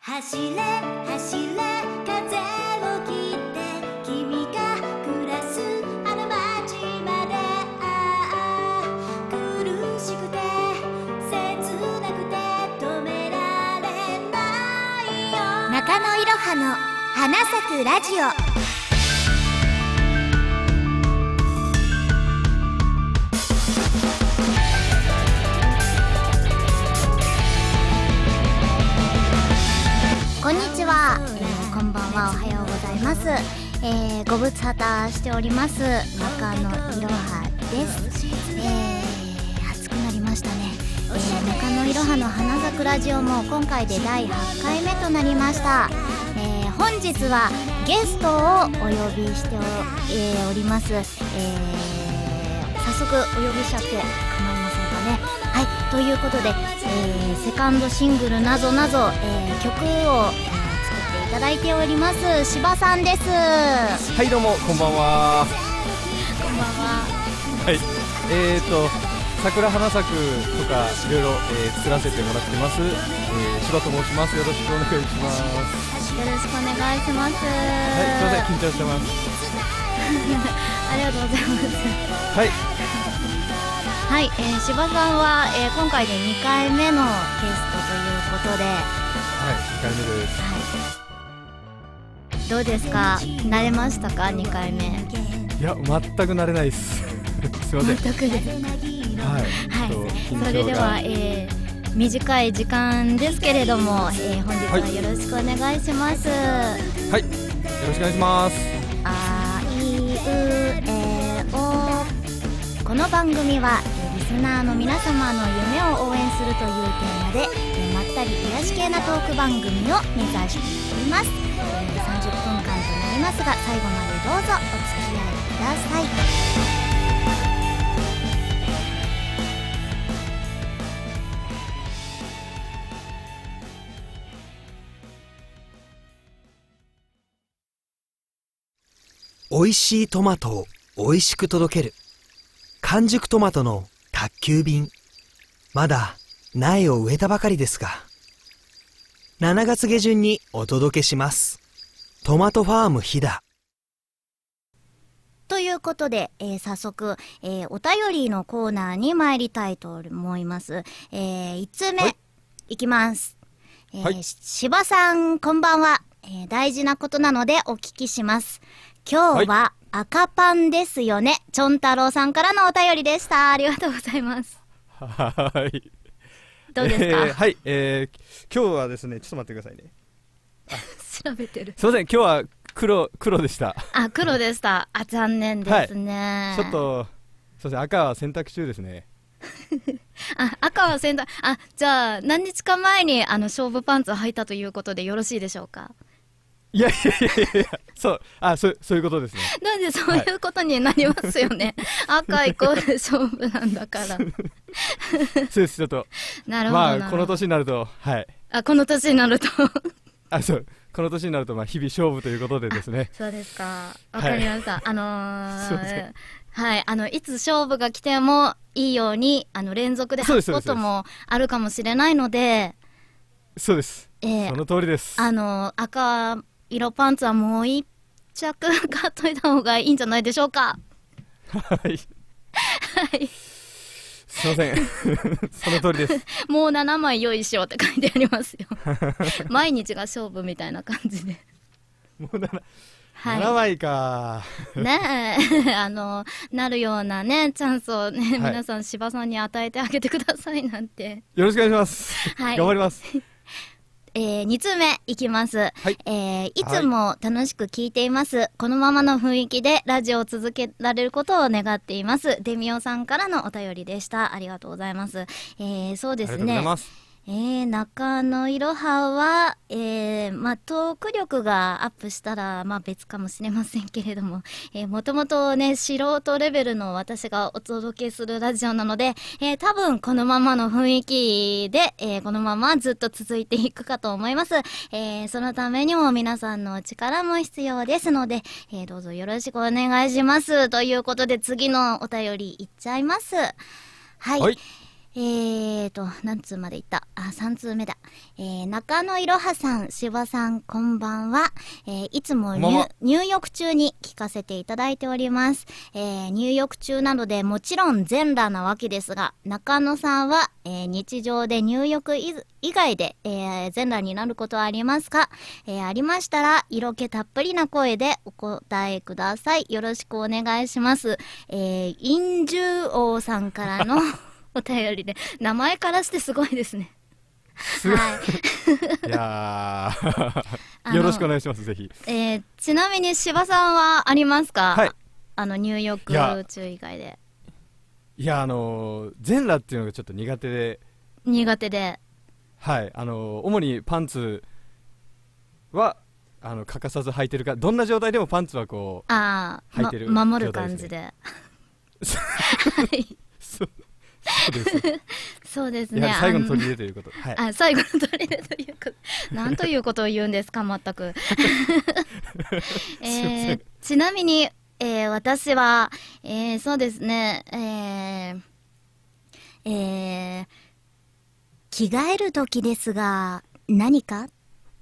走れ走れ風を切って君が暮らすあの街までああ苦しくて切なくて止められないよ中野いろはの花咲くラジオこんにちは、えーこんばんは。おはようございます、えー、ご無沙汰しております。中野いろはです、えー、暑くなりましたね、えー、中野いろはの花咲くラジオも今回で第8回目となりました、えー、本日はゲストをお呼びしてお,、えーおります、えー、早速お呼びしちゃって構いません。ね。はいということで、えーセカンドシングルなぞなぞ、えー曲を、えー作っていただいております柴さんです。こんはいどうもこんばんは。ばんは。はい。えーと桜花咲くとかいろいろ、えー作らせてもらってます、えー、柴と申します。よろしくお願いします。よろしくお願いします。はいすいません緊張してます。ありがとうございます。はいはい、えー、柴さんは、えー今回で2回目のゲストということで、ははい2回目です。い、どうですか？慣れましたか？2回目。いや全く慣れないです。すいません。全くです。はい。はい。それでは、えー短い時間ですけれども、えー本日はよろしくお願いします、はい。よろしくお願いします。あいうこの番組はリスナーの皆様の夢を応援するというテーマでまったり癒し系なトーク番組を目指しております、えー30分間となりますが最後までどうぞお付き合いください美味しいトマトを美味しく届ける。完熟トマトの宅急便。まだ苗を植えたばかりですが。7月下旬にお届けします。トマトファーム飛騨ということで、えー早速、えーお便りのコーナーに参りたいと思います。えー、1つ目、はい。い、きます。えーはい。柴さん、こんばんは、えー大事なことなのでお聞きします。今日は赤パンですよね。ちょん太郎さんからのお便りでした。ありがとうございます。はいどうですか、えーはいえー、今日はですねちょっと待ってくださいね調べてる。すいません今日は黒黒でしたあ、黒でした。あ、残念ですね。ちょっとすいません赤は選択中ですね あ、赤は先端、あ、じゃあ、何日か前に、あの、勝負パンツを履いたということでよろしいでしょうか？いやいやいやいやそうあそうそういうことですね。なんでそういうことになりますよね。赤イコール勝負なんだから。そうですちょっと。なるほどな。まあこの年になるとはい。あ、この年になると。あそうこの年になるとまあ日々勝負ということでですね。そうですか。わかりました。あのすいませー、はい、あの、いつ勝負が来てもいいように、あの、連続でそうです履くこともあるかもしれないので、そうです。えーその通りです。あの、赤色パンツはもう一着買っといた方がいいんじゃないでしょうか。はいはい。すいません その通りですもう7枚用意しようって書いてありますよ。毎日が勝負みたいな感じで。もう 7, はい。7枚かねえ、あの、なるようなね、チャンスをね、はい皆さん柴さんに与えてあげてくださいなんて。よろしくお願いします、はい頑張りますえー、2通目いきます。はいえー、いつも楽しく聞いています。このままの雰囲気でラジオを続けられることを願っています。デミオさんからのお便りでした。ありがとうございます。えー、そうですありがとうございね。えー、中野いろはは、えー、まあ、トーク力がアップしたら、まあ、別かもしれませんけれども、えー、もともとね、素人レベルの私がお届けするラジオなので、えー、多分このままの雰囲気で、えー、このままずっと続いていくかと思います。えー、そのためにも皆さんの力も必要ですので、えー、どうぞよろしくお願いします。ということで、次のお便りいっちゃいます。はい。はいえーと、何通までいった？あ、3通目だ。えー、中野いろはさん、しばさん、こんばんは。えー、いつも入浴中に聞かせていただいております。えー、入浴中なので、もちろん全裸なわけですが、中野さんは、えー、日常で入浴い以外で、えー、全裸になることはありますか？えー、ありましたら、色気たっぷりな声でお答えください。よろしくお願いします。えー、陰獣王さんからの お便りで、名前からしてすごいですね。すごいはい。いや よろしくお願いしますぜひえー、ちなみに柴さんはありますか？はいあの、入浴いや中以外で。いやあのー全裸っていうのがちょっと苦手で苦手で。はいあのー主にパンツはあの欠かさず履いてるかどんな状態でもパンツはこああ、履いてるま、守る感じで。う そそうですね。最後のあ取り入れということはいあ、最後の取り入れということ。なんということを言うんですか、全く。えー、ちなみに、えー、私は、えー、そうですね、えー、えー、着替える時ですが、何か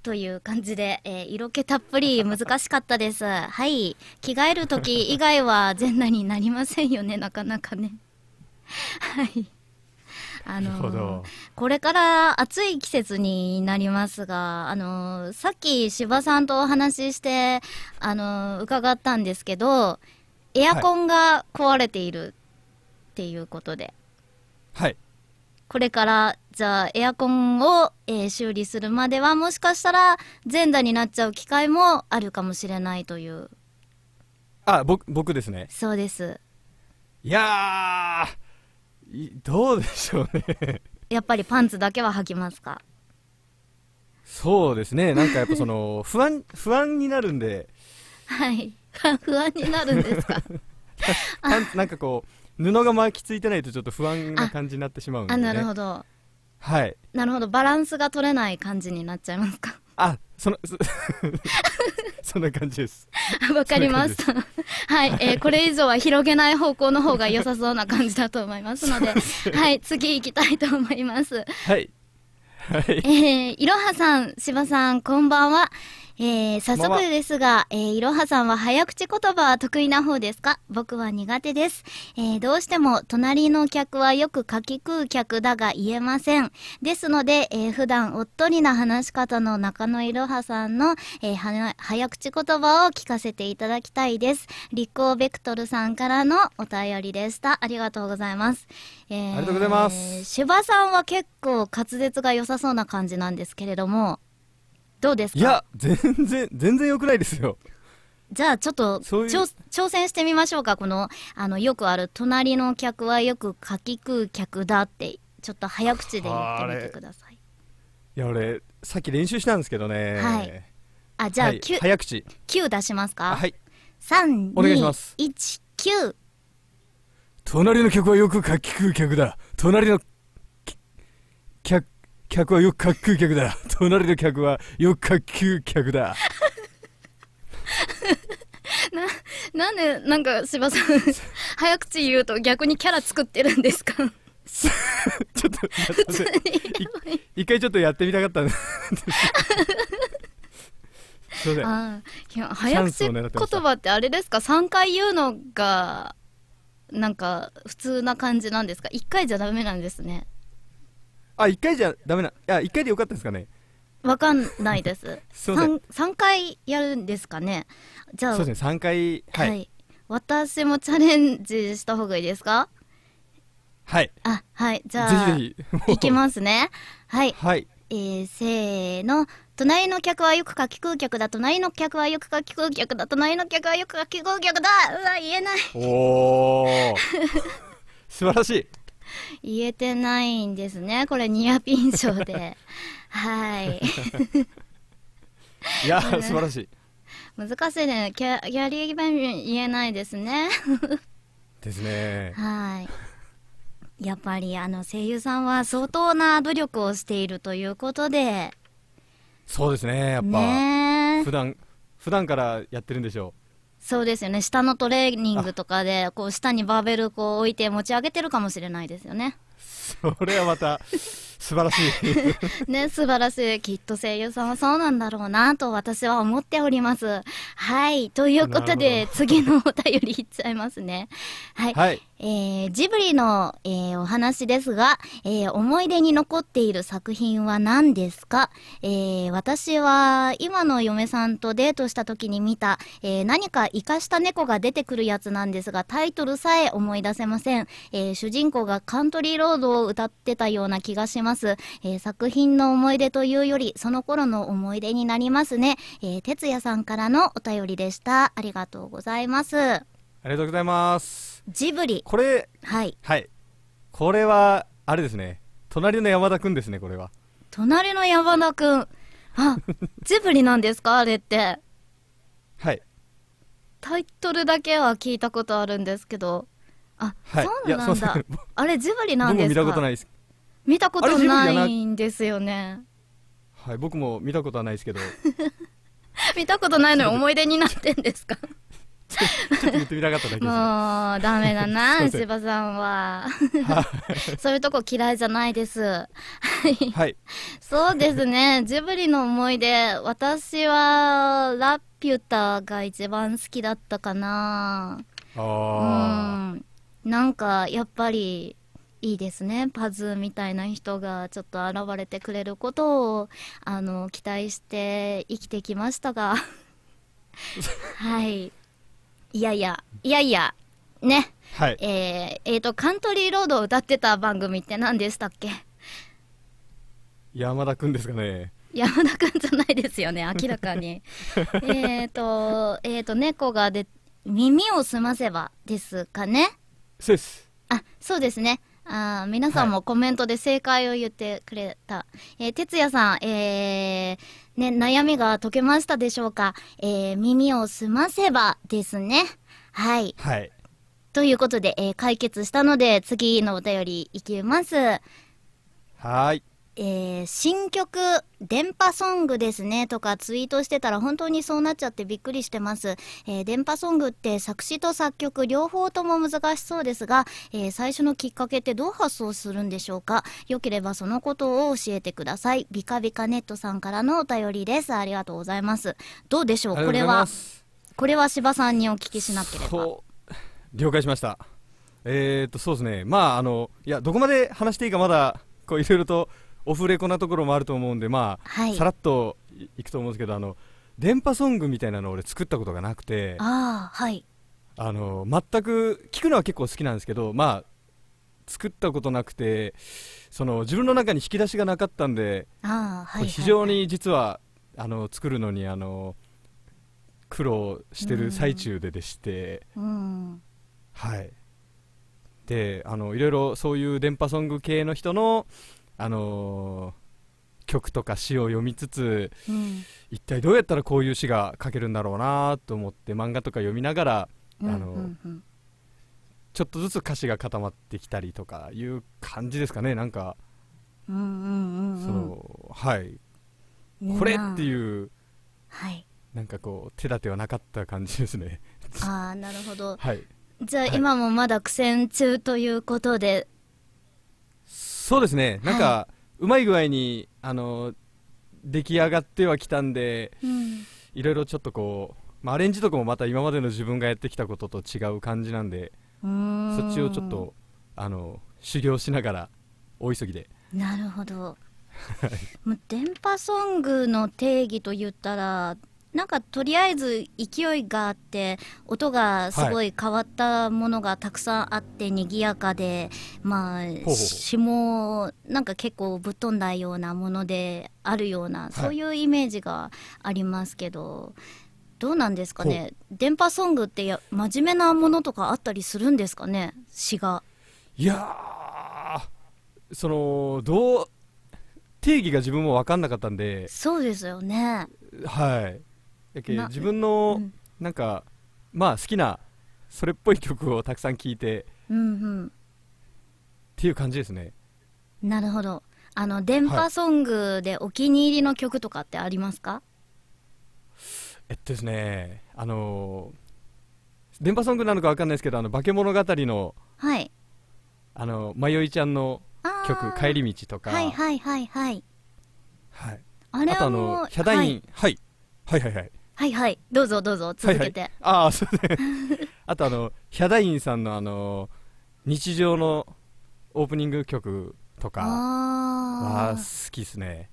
という感じで、えー色気たっぷり難しかったです。はい。着替える時以外は全裸になりませんよね、なかなかね。はい。あのこれから暑い季節になりますが、あのさっき柴さんとお話しして、あの伺ったんですけど、エアコンが壊れているっていうことで、はいこれから、じゃあ、エアコンを、えー修理するまでは、もしかしたら、全裸になっちゃう機会もあるかもしれないという。あ僕僕ですねそうです。いやーいどうでしょうね。やっぱりパンツだけは履きますか？そうですね。なんかやっぱその 不安不安になるんで。はい。不安になるんですか？パンツなんかこう布が巻きついてないとちょっと不安な感じになってしまうんで、あ、ね、なるほど。はい。なるほど。バランスが取れない感じになっちゃいますか？あそのそ そんな感じです わかりました。はい、えーこれ以上は広げない方向の方が良さそうな感じだと思いますので、はい、次行きたいと思います。はいはいえー、いろはさん、しばさん、こんばんは。えー、早速ですが、えー、いろはさんは早口言葉は得意な方ですか？僕は苦手です。えー、どうしても隣の客はよく書き食う客だが言えません。ですので、えー、普段おっとりな話し方の中野いろはさんの、えー、はな早口言葉を聞かせていただきたいです。立候ベクトルさんからのお便りでした。ありがとうございます。えーありがとうございますしばさんは結構滑舌が良さそうな感じなんですけれども、どうですか？いや全然全然良くないですよ。じゃあちょっと挑挑戦してみましょうか。この、あの、よくある、隣の客はよくかき食う客だって、ちょっと早口で言ってみてください。いや俺さっき練習したんですけどね。はい。あ、じゃあ、はい9、早口。9出しますか？あはい。3、お願いします。2、1、9。隣の客はよくかき食う客だ。隣のき客客はよくかき食う客だ。隣の客はよくかき食う客だ。なんで、なんか、柴さん、早口言うと逆にキャラ作ってるんですか？ちょっとすいませんい。一回ちょっとやってみたかったんですすいません。あーいや早口言葉ってあれですか？3回言うのがなんか普通な感じなんですか？1回じゃダメなんですねあ一回じゃダメないや一回でよかったですかね。わかんないです。すいません。3, 3回やるんですかね？じゃあ。そうですね3回はい。はい。私もチャレンジした方がいいですか？はい。あはい。じゃあぜひぜひ。いきますね。はい。はい。えー、せーの。隣の客はよくかき食う客だ。隣の客はよくかき食う客だ。隣の客はよくかき食う客だ。うわ言えない。おお 素晴らしい 言えてないんですね。これニアピン賞で。はい。いや素晴らしい難しいね。キャギャリー・ベン言えないですね。ですねはい。やっぱりあの声優さんは相当な努力をしているということで、そうですねやっぱ、ねえ普段普段からやってるんでしょそうですよね。下のトレーニングとかで、こう下にバーベルこう置いて持ち上げてるかもしれないですよね。それはまた素晴らしい ね、素晴らしい。きっと声優さんはそうなんだろうなと私は思っております。はい。ということなで、次のお便りいっちゃいますね。はい。はいえージブリの、えーお話ですが、えー思い出に残っている作品は何ですか、えー私は今の嫁さんとデートした時に見た、えー何か生かした猫が出てくるやつなんですが、タイトルさえ思い出せません。えー主人公がカントリーロードを歌ってたような気がします。えー作品の思い出というより、その頃の思い出になりますね。えー、哲也さんからのお便りでした。ありがとうございます。ありがとうございますジブリ。これはい。はいこれはあれですね隣の山田くんですねこれは隣の山田くん。あ、ジブリなんですか？あれって。はいタイトルだけは聞いたことあるんですけど。あ、はいそうなんだ。あれ、ジブリなん僕もですか？見たことないです見たことなないんですよね。はい僕も見たことはないですけど 見たことないのに思い出になってんですか？ちょっと言ってみたかっただけですねもう、ダメだな、ません柴さんは。そういうとこ嫌いじゃないです。はいそうですね。ジブリの思い出、私は、ラピュタが一番好きだったかな。うあん。なんか、やっぱり、いいですね。パズみたいな人がちょっと現れてくれることを、あの、期待して生きてきましたが。はい。いやいや、いやいや、ね。あはいえー、えーと、カントリーロードを歌ってた番組って何でしたっけ？山田くんですかね山田くんじゃないですよね、明らかに。えっと、えっ、と、猫がで、耳を澄ませばですかね。そうですあ、そうですね。あー皆さんもコメントで正解を言ってくれた。えー、哲也さん、えー、ね、悩みが解けましたでしょうか？えー、耳を澄ませばですね。はい。はいということで、えー解決したので、次のお便りいきます。はーいえー新曲、電波ソングですねとかツイートしてたら本当にそうなっちゃってびっくりしてます。えー電波ソングって作詞と作曲両方とも難しそうですが、えー最初のきっかけってどう発想するんでしょうか？よければそのことを教えてください。ビカビカネットさんからのお便りです。ありがとうございます。どうでしょう？これは、すこれは柴さんにお聞きしなければ。了解しましたえー、っとそうですねまああのいやどこまで話していいかまだこういろいろとオフレコなところもあると思うんでまあ、はいさらっといいくと思うんですけどあの電波ソングみたいなのを俺作ったことがなくてああ、はい。あの全く聞くのは結構好きなんですけどまあ作ったことなくてその自分の中に引き出しがなかったんで、ああ、はい、はい。非常に実はあの作るのにあの苦労してる最中ででして、うん。はいであのいろいろそういう電波ソング系の人のあのー曲とか詩を読みつつうん。一体どうやったらこういう詩が書けるんだろうなと思って漫画とか読みながらうん。あのちょっとずつ歌詞が固まってきたりとかいう感じですかねなんか、うんうんうんうん。そのはいうんこれっていうはい。なんかこう手立てはなかった感じですねああ、なるほど。はいじゃあ、はい今もまだ苦戦中ということで、そうですねなんか、うまい具合にあの出来上がってはきたんでうん。いろいろちょっとこう、まあ、アレンジとかもまた今までの自分がやってきたことと違う感じなんでんそっちをちょっ。とあの修行しながら大急ぎでなるほど。もう電波ソングの定義と言ったら、なんかとりあえず勢いがあって音がすごい変わったものがたくさんあって賑やかで、まあ詩もなんか結構ぶっ飛んだようなものであるような、い。そういうイメージがありますけどどうなんですかね？電波ソングってや真面目なものとかあったりするんですかね？詩が。いやーそのどう定義が自分も分かんなかったんで。そうですよね。はいやけな自分のうん。なんかまあ好きなそれっぽい曲をたくさん聴いてうんうん。っていう感じですね。なるほど。あの、電波ソングでお気に入りの曲とかってありますか、えっとですねあのー電波ソングなのか分かんないですけどあの化け物語のはい。あのまよいちゃんの曲帰り道とか。はいはいはいはい。はい。あれあとあのヒャダイン、はい、はい。はいはいはいはいどうぞどうぞ。続けて、はいはい、ああそうですね。あとあのヒャダインさんのあの日常のオープニング曲とか。はあ好きですね。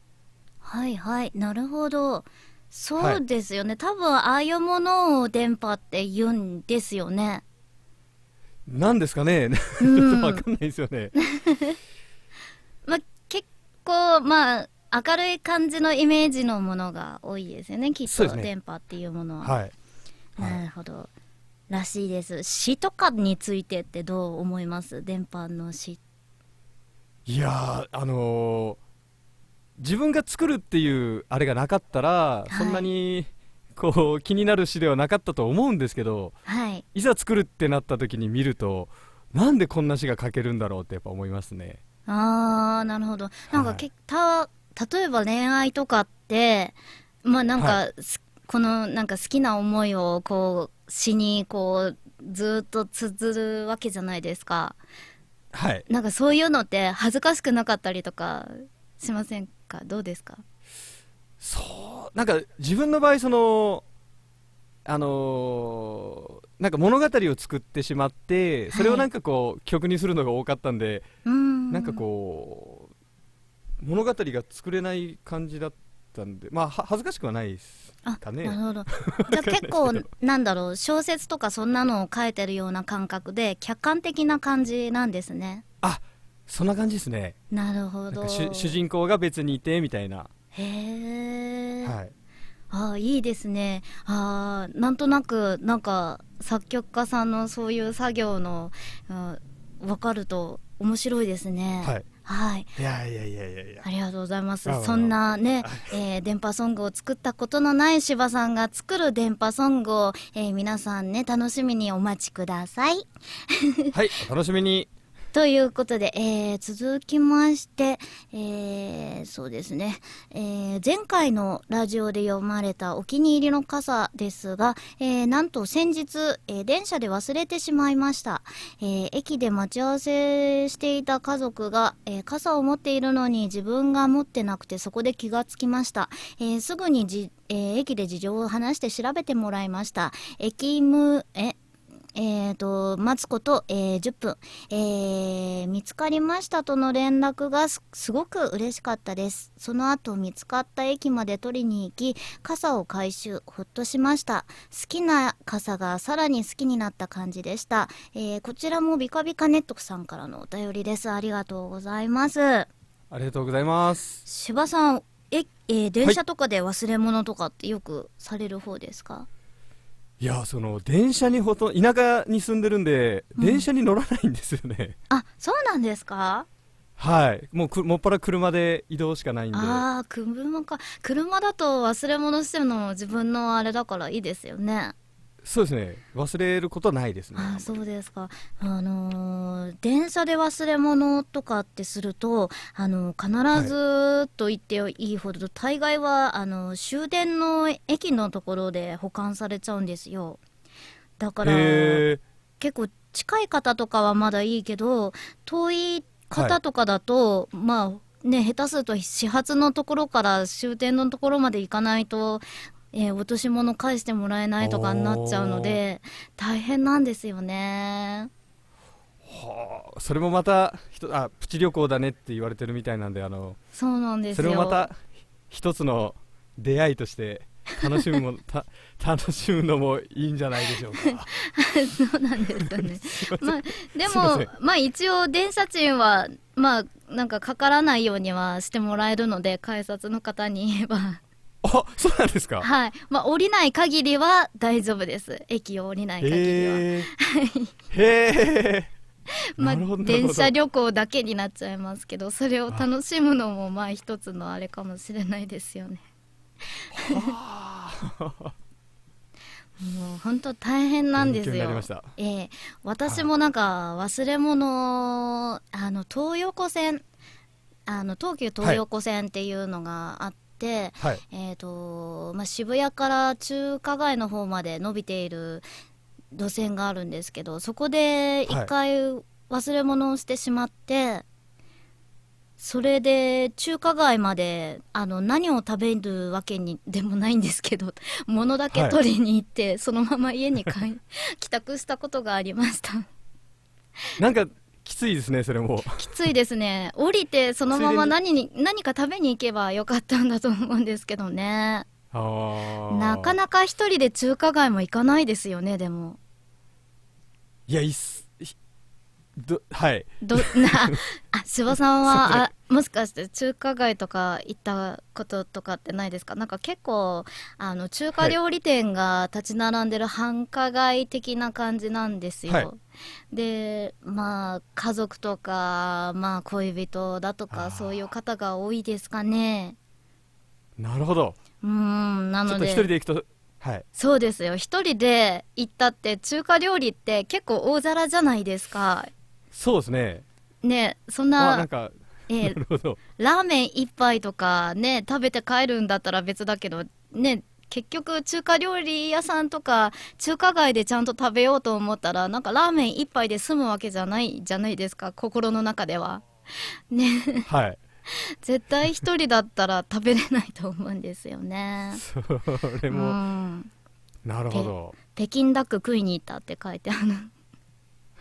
あはいはい。なるほど。そうですよね、多分ああいうものを電波って言うんですよね。なんですかね。ちうん。ょっとわかんないですよね、まあ、結構まあ明るい感じのイメージのものが多いですよねきっと、電波っていうものは、はい、はないるほど。らしいです。詩とかについてってどう思います？電波の詩。いやーあのー自分が作るっていうあれがなかったら、い。そんなにこう気になる詩ではなかったと思うんですけどはい。いざ作るってなった時に見るとなんでこんな詩が書けるんだろうってやっぱ思いますね。あーなるほど。なんかはい例えば恋愛とかってまあなんか、はすこのなんか好きな思いをこう詩にこうずっと綴るわけじゃないですか。はい。なんかそういうのって恥ずかしくなかったりとかしませんか？どうですか？そうなんか自分の場合そのあのーなんか物語を作ってしまってそれをなんかこう、曲にするのが多かったんで、うーん。なんかこう物語が作れない感じだったんでまあは恥ずかしくはないですあかね。なるほど。じゃあ結構なんだろう小説とかそんなのを書いてるような感覚で客観的な感じなんですね。あそんな感じですね。なるほど。主主人公が別にいてみたいな、へえ、はい、ああいいですね。ああなんとなくなんか作曲家さんのそういう作業の、うん、分かると面白いですね。はい、はい。いやいやいやいやいや。ありがとうございます。そんなね、えー電波ソングを作ったことのない柴さんが作る電波ソングを、えー皆さんね楽しみにお待ちください。はいお楽しみにということで、えー続きまして、えーそうですね、えー前回のラジオで読まれたお気に入りの傘ですが、えーなんと先日、えー電車で忘れてしまいました。えー駅で待ち合わせしていた家族が、えー傘を持っているのに自分が持ってなくてそこで気がつきました。えーすぐにじ、えー駅で事情を話して調べてもらいました。駅務、え、えー、と待つこと、えー10分、えー見つかりましたとの連絡がすすごく嬉しかったです。その後見つかった駅まで取りに行き傘を回収ほっとしました。好きな傘がさらに好きになった感じでした、えーこちらもビカビカネットさんからのお便りです。ありがとうございます。ありがとうございます。柴さんえ、えー電車とかで忘れ物とかってよくされる方ですか、いやその電車にほとんど田舎に住んでるんで、うん。電車に乗らないんですよね。あそうなんですか？はい。もうくもっぱら車で移動しかないんで。ああ車か。車だと忘れ物してるのも自分のあれだからいいですよねそうですね。忘れることはないですねあーそうですか。あのー電車で忘れ物とかってするとあのー必ずと言っていいほど、大概はあのー終電の駅のところで保管されちゃうんですよ。だからへ結構近い方とかはまだいいけど遠い方とかだと、まあね下手すると始発のところから終点のところまで行かないと、えー落とし物返してもらえないとかになっちゃうので大変なんですよね。ーはあそれもまたあプチ旅行だねって言われてるみたいなんであのそうなんですそよ。れもまた一つの出会いとして楽しむもた 楽しむのもいいんじゃないでしょうかそうなんですよね。まあ、でも、まあ一応電車賃は、まあなんかかからないようにはしてもらえるので、改札の方に言えば。あそうなんですか？はい。まあ降りない限りは大丈夫です。駅を降りない限りは。へえ まあ電車旅行だけになっちゃいますけど、それを楽しむのもまあ一つのあれかもしれないですよね。もう本当大変なんですよ。ええ。私もなんか忘れ物、あの東横線。あの東急東横線っていうのがあって、はい。えーとまあ、渋谷から中華街の方まで伸びている路線があるんですけどそこで一回忘れ物をしてしまって、それで中華街まであの何を食べるわけにでもないんですけど 物だけ取りに行って、そのまま家に帰帰宅したことがありました。なんかきついですねそれも。きついですね。降りてそのまま何に何か食べに行けばよかったんだと思うんですけどね。なかなか一人で中華街も行かないですよねでも。いやいっすひどはい。ど なあ 柴さんはあもしかして中華街とか行ったこととかってないですか？なんか結構あの中華料理店が立ち並んでる繁華街的な感じなんですよ、はい。でまあ家族とかまあ恋人だとかそういう方が多いですかね。なるほど。うーんなのちょっと一人で行くとはい。そうですよ。一人で行ったって中華料理って結構大皿じゃないですか。そうですね。ねそんなあなんかえーなるほど。ラーメン一杯とかね食べて帰るんだったら別だけどね結局中華料理屋さんとか中華街でちゃんと食べようと思ったらなんかラーメン一杯で済むわけじゃないじゃないですか心の中では。ね。はい。絶対一人だったら食べれないと思うんですよね。それうも、ん。なるほど。北京ダック食いに行ったって書いてある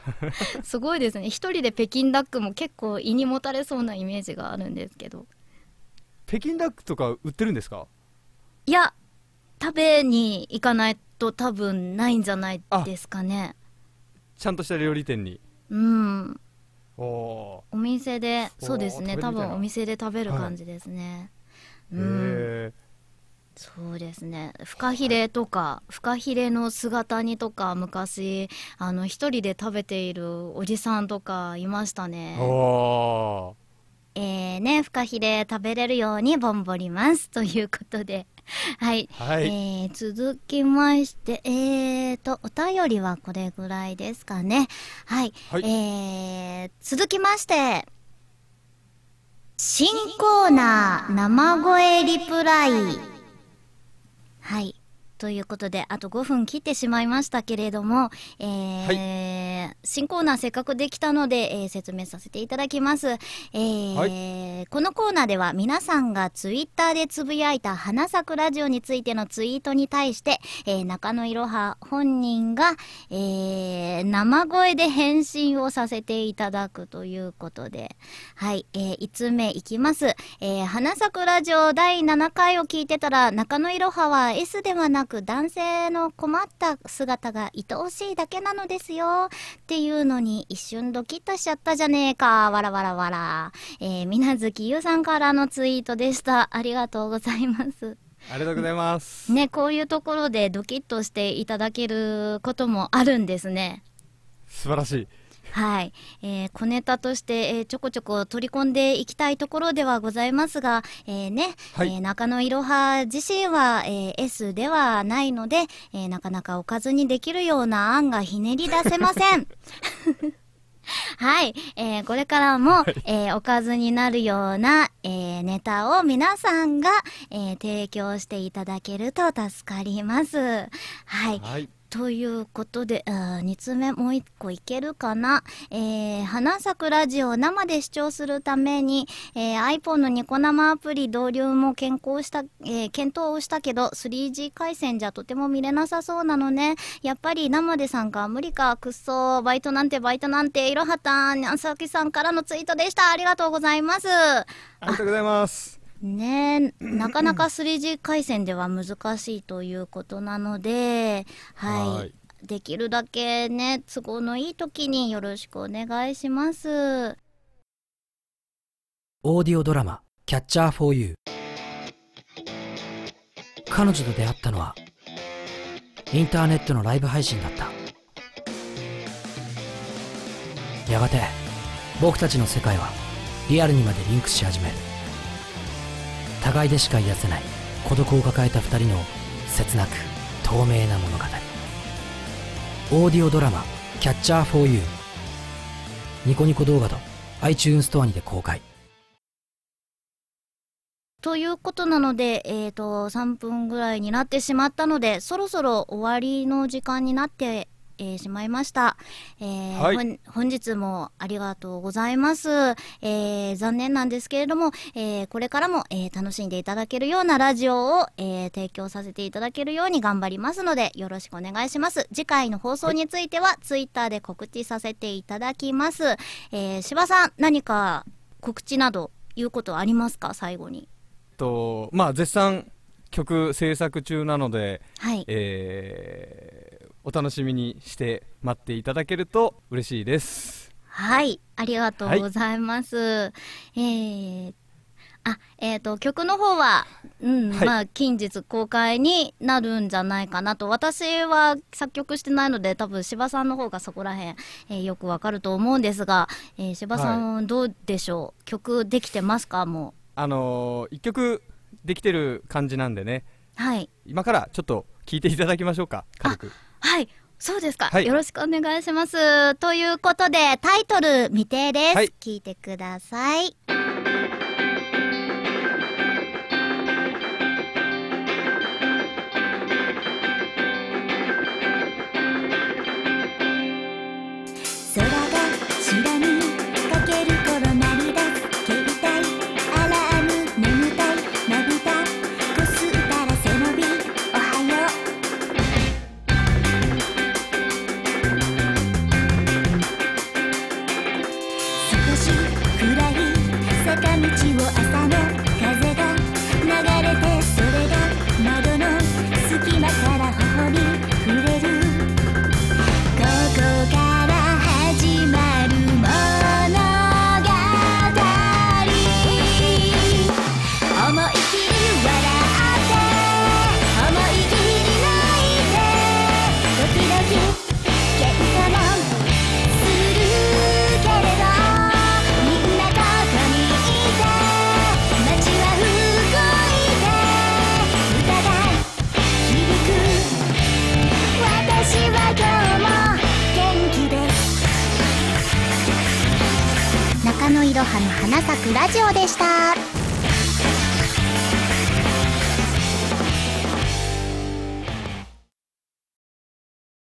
すごいですね。一人で北京ダックも結構胃にもたれそうなイメージがあるんですけど。北京ダックとか売ってるんですか？いや食べに行かないと多分ないんじゃないですかね。ちゃんとした料理店に。うん。おおお店でそうですね。多分お店で食べる感じですね、ーうん。へそうですね。フカヒレとかフカヒレの姿煮とか昔あの一人で食べているおじさんとかいましたえね。おえー、ねフカヒレ食べれるようにボンボります。ということで。はい。ーはい、えー続きまして、えーと、お便りはこれぐらいですかね。はい。はい。えー、続きまして、新コーナー生声リプライ。はい。ということで、あと5分切ってしまいましたけれども、えー新コーナーせっかくできたので、えー説明させていただきます。えーこのコーナーでは皆さんがツイッターでつぶやいた花咲くラジオについてのツイートに対して、えー中野いろは本人が、えー生声で返信をさせていただくということで、はい、えー、5つ目いきます。えー花咲くラジオ第7回を聞いてたら、中野いろはは S ではなく男性の困った姿が愛おしいだけなのですよ。っていうのに一瞬ドキッとしちゃったじゃねえか。わらわらわら。えー、みなずきゆうさんからのツイートでした。ありがとうございます。ありがとうございます、ね、こういうところでドキッとしていただけることもあるんですね。素晴らしいはい、えー小ネタとして、えーちょこちょこ取り込んでいきたいところではございますが、えーね、はいえー中野いろは自身は、えー S ではないので、えーなかなかおかずにできるような案がひねり出せません。はい、えーこれからも、えーおかずになるような、えーネタを皆さんが、えー提供していただけると助かります。はい。はいということで、あ2つ目もう1個いけるかな？えー、花咲くラジオ生で視聴するために、えー iPhone のニコ生アプリ導入も健康した、えー検討をしたけど、3G 回線じゃとても見れなさそうなのね。やっぱり生で参加は無理か。くっそバイトなんてバイトなんて、いろはたん、にゃんさきさんからのツイートでした。ありがとうございます。ありがとうございますねえ、なかなか 3G 回線では難しいということなので、はい。はいできるだけね、都合のいい時によろしくお願いします。オーディオドラマ「キャッチャー・フォー・ユー」彼女と出会ったのはインターネットのライブ配信だったやがて僕たちの世界はリアルにまでリンクし始める互いでしか癒せない。孤独を抱えた二人の切なく透明な物語。オーディオドラマ「キャッチャー・フォー・ユー」ニコニコ動画と iTunes ストアにて公開。ということなので、えっ、と、3分ぐらいになってしまったので、そろそろ終わりの時間になって、えーしまいました。えーはい本日もありがとうございます。えー残念なんですけれども、えーこれからも、えー楽しんでいただけるようなラジオを、えー提供させていただけるように頑張りますので、よろしくお願いします。次回の放送については、ツイッターで告知させていただきます。えー、柴さん、何か告知など言うことありますか？最後に。とまあ絶賛曲制作中なので、はい。えーお楽しみにして待っていただけると嬉しいですはい、ありがとうございます。えー、あ、えっ、と、曲の方は、うん、はいまあ、近日公開になるんじゃないかなと。私は作曲してないので、多分柴さんの方がそこら辺、えーよくわかると思うんですが、えー、柴さん、どうでしょう？曲できてますか？もあのー、一曲できてる感じなんでねう。はい。今からちょっと聞いていただきましょうか軽くはい。そうですか、はいよろしくお願いします。ということで、タイトル未定です。はい聞いてください。